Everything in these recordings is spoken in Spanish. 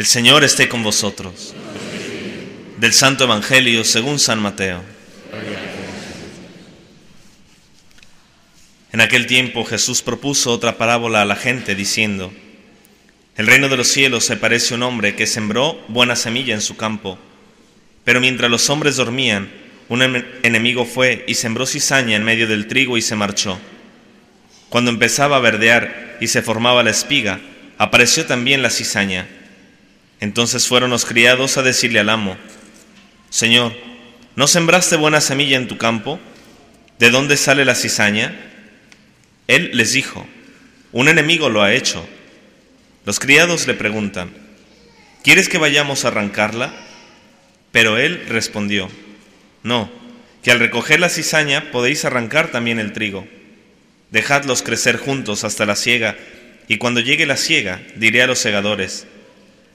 El Señor esté con vosotros. Del Santo Evangelio según San Mateo. En aquel tiempo Jesús propuso otra parábola a la gente diciendo, El reino de los cielos se parece a un hombre que sembró buena semilla en su campo, pero mientras los hombres dormían, un enemigo fue y sembró cizaña en medio del trigo y se marchó. Cuando empezaba a verdear y se formaba la espiga, apareció también la cizaña. Entonces fueron los criados a decirle al amo, Señor, ¿no sembraste buena semilla en tu campo? ¿De dónde sale la cizaña? Él les dijo, un enemigo lo ha hecho. Los criados le preguntan, ¿quieres que vayamos a arrancarla? Pero él respondió, no, que al recoger la cizaña podéis arrancar también el trigo. Dejadlos crecer juntos hasta la siega, y cuando llegue la siega diré a los segadores,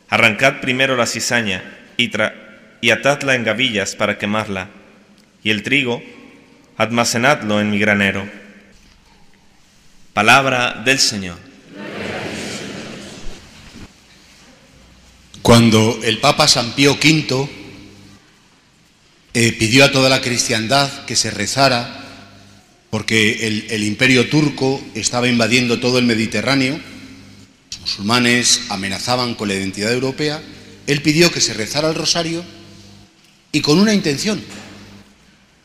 arrancad primero la cizaña y, atadla en gavillas para quemarla, y el trigo almacenadlo en mi granero. Palabra del Señor. Cuando el Papa San Pío V eh, pidió a toda la cristiandad que se rezara porque el, imperio turco estaba invadiendo todo el Mediterráneo, musulmanes amenazaban con la identidad europea, él pidió que se rezara el rosario y con una intención,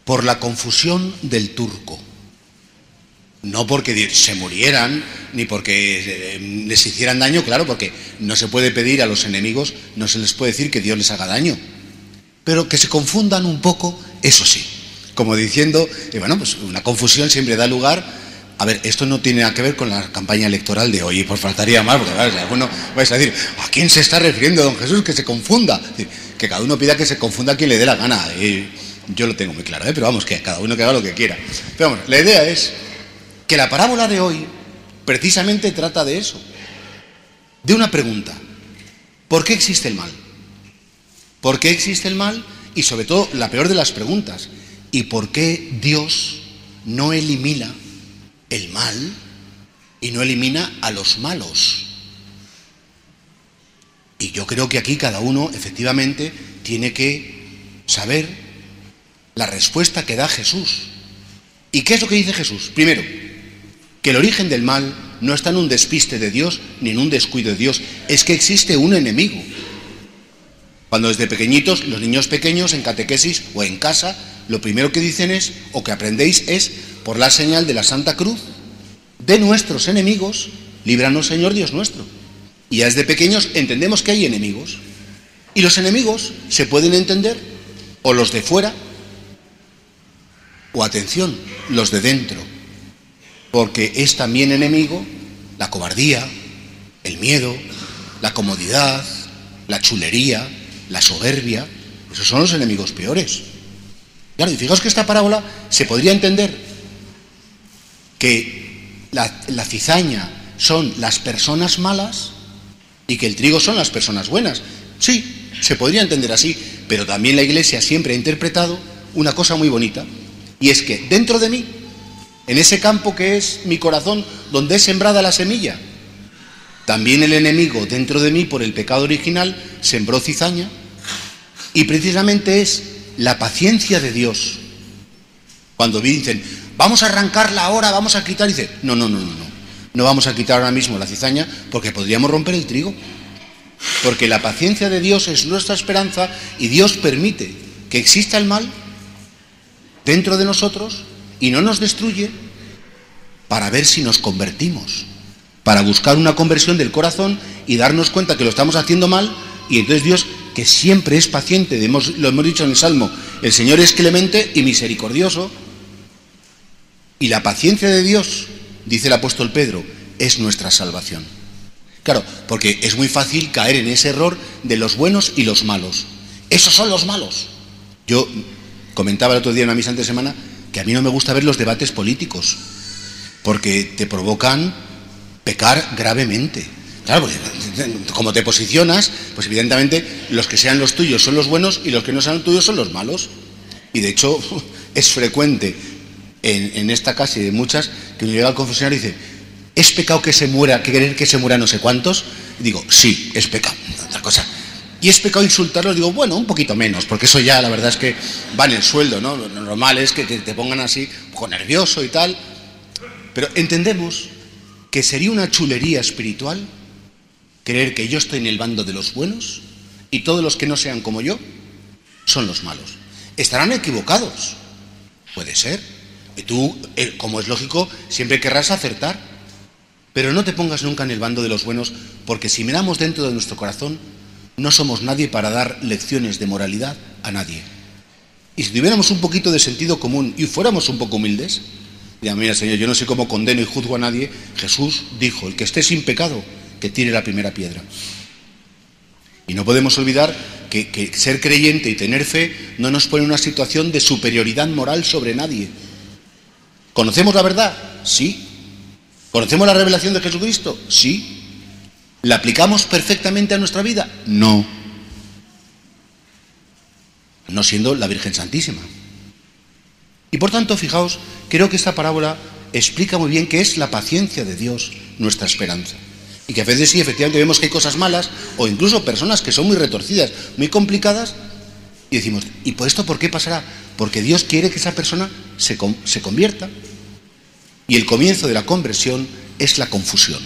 por la confusión del turco. No porque se murieran, ni porque eh, les hicieran daño, claro, porque no se puede pedir a los enemigos, no se les puede decir que Dios les haga daño. Pero que se confundan un poco, eso sí. Como diciendo, bueno, pues una confusión siempre da lugar. A ver, esto no tiene nada que ver con la campaña electoral de hoy, por faltaría más, porque claro, alguno vais a decir, ¿a quién se está refiriendo don Jesús que se confunda? que cada uno pida que se confunda a quien le dé la gana. Y yo lo tengo muy claro, ¿eh? pero vamos, que cada uno que haga lo que quiera. Pero vamos, la idea es que la parábola de hoy precisamente trata de eso, de una pregunta. ¿Por qué existe el mal? ¿Por qué existe el mal? Y sobre todo, la peor de las preguntas, ¿y por qué Dios no elimina el mal y no elimina a los malos? Y yo creo que aquí cada uno efectivamente tiene que saber la respuesta que da Jesús. ¿Y qué es lo que dice Jesús? Primero, que el origen del mal no está en un despiste de Dios ni en un descuido de Dios, es que existe un enemigo. Cuando desde pequeñitos, los niños pequeños en catequesis o en casa, lo primero que dicen es, o que aprendéis es, por la señal de la Santa Cruz, de nuestros enemigos, líbranos Señor Dios nuestro. Y ya desde pequeños entendemos que hay enemigos. Y los enemigos se pueden entender o los de fuera, o atención, los de dentro porque es también enemigo la cobardía, el miedo, la comodidad, la chulería, la soberbia. Esos son los enemigos peores. Y fijaos que esta parábola se podría entender que la, cizaña son las personas malas y que el trigo son las personas buenas. Sí, se podría entender así, pero también la Iglesia siempre ha interpretado una cosa muy bonita, y es que dentro de mí en ese campo que es mi corazón, donde es sembrada la semilla. También el enemigo dentro de mí, por el pecado original, sembró cizaña. Y precisamente es la paciencia de Dios. Cuando dicen, vamos a arrancarla ahora, vamos a quitar, y dice, no, no, no, no, no. No vamos a quitar ahora mismo la cizaña porque podríamos romper el trigo. Porque la paciencia de Dios es nuestra esperanza y Dios permite que exista el mal dentro de nosotros y no nos destruye para ver si nos convertimos, para buscar una conversión del corazón y darnos cuenta que lo estamos haciendo mal y entonces Dios, que siempre es paciente, lo hemos dicho en el Salmo, el Señor es clemente y misericordioso, y la paciencia de Dios, dice el apóstol Pedro, es nuestra salvación. Claro, porque es muy fácil caer en ese error de los buenos y los malos. Esos son los malos. Yo comentaba el otro día en una misa de semana que a mí no me gusta ver los debates políticos, porque te provocan pecar gravemente. Claro, como te posicionas, pues evidentemente los que sean los tuyos son los buenos y los que no sean los tuyos son los malos. Y de hecho es frecuente en, esta casa y de muchas que uno llega al confesionario y dice, ¿es pecado que se muera, que querer que se muera no sé cuántos? Y digo, sí, es pecado, otra cosa. Y es pecado insultarlos, digo, bueno, un poquito menos, porque eso ya la verdad es que va en el sueldo, ¿no? Lo normal es que te pongan así, un poco nervioso y tal. Pero entendemos que sería una chulería espiritual creer que yo estoy en el bando de los buenos y todos los que no sean como yo son los malos. Estarán equivocados, puede ser. Y tú, eh, como es lógico, siempre querrás acertar. Pero no te pongas nunca en el bando de los buenos, porque si miramos dentro de nuestro corazón, no somos nadie para dar lecciones de moralidad a nadie. Y si tuviéramos un poquito de sentido común y fuéramos un poco humildes, ya mira Señor, yo no sé cómo condeno y juzgo a nadie, Jesús dijo, el que esté sin pecado, que tire la primera piedra. Y no podemos olvidar que, que, ser creyente y tener fe no nos pone en una situación de superioridad moral sobre nadie. ¿Conocemos la verdad? Sí. ¿Conocemos la revelación de Jesucristo? Sí. ¿La aplicamos perfectamente a nuestra vida? No. No siendo la Virgen Santísima. Y por tanto, fijaos, creo que esta parábola explica muy bien qué es la paciencia de Dios, nuestra esperanza. Y que a veces sí, efectivamente vemos que hay cosas malas o incluso personas que son muy retorcidas, muy complicadas, y decimos, ¿y por esto por qué pasará? Porque Dios quiere que esa persona se, se convierta. Y el comienzo de la conversión es la confusión.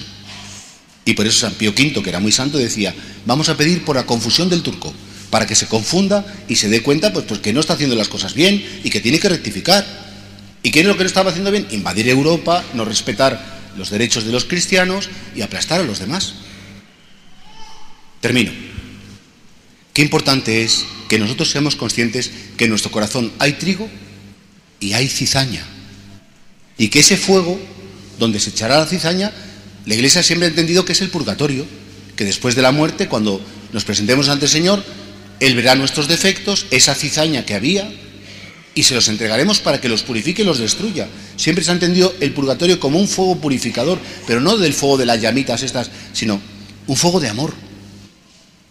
Y por eso San Pío V, que era muy santo, decía, vamos a pedir por la confusión del turco, para que se confunda y se dé cuenta pues, pues, que no está haciendo las cosas bien y que tiene que rectificar. ¿Y qué es lo que no estaba haciendo bien? Invadir Europa, no respetar los derechos de los cristianos y aplastar a los demás. Termino. Qué importante es que nosotros seamos conscientes que en nuestro corazón hay trigo y hay cizaña. Y que ese fuego, donde se echará la cizaña, la Iglesia siempre ha entendido que es el purgatorio, que después de la muerte, cuando nos presentemos ante el Señor, Él verá nuestros defectos, esa cizaña que había, y se los entregaremos para que los purifique y los destruya. Siempre se ha entendido el purgatorio como un fuego purificador, pero no del fuego de las llamitas estas, sino un fuego de amor,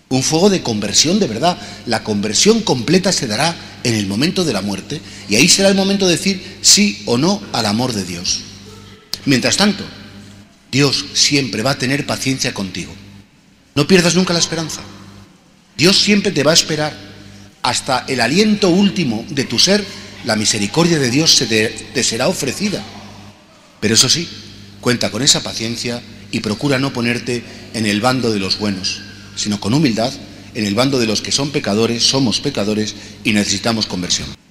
un fuego de conversión de verdad. La conversión completa se dará en el momento de la muerte, y ahí será el momento de decir sí o no al amor de Dios. Mientras tanto, Dios siempre va a tener paciencia contigo. No pierdas nunca la esperanza. Dios siempre te va a esperar hasta el aliento último de tu ser. La misericordia de Dios te será ofrecida. Pero eso sí, cuenta con esa paciencia y procura no ponerte en el bando de los buenos, sino con humildad en el bando de los que son pecadores, somos pecadores y necesitamos conversión.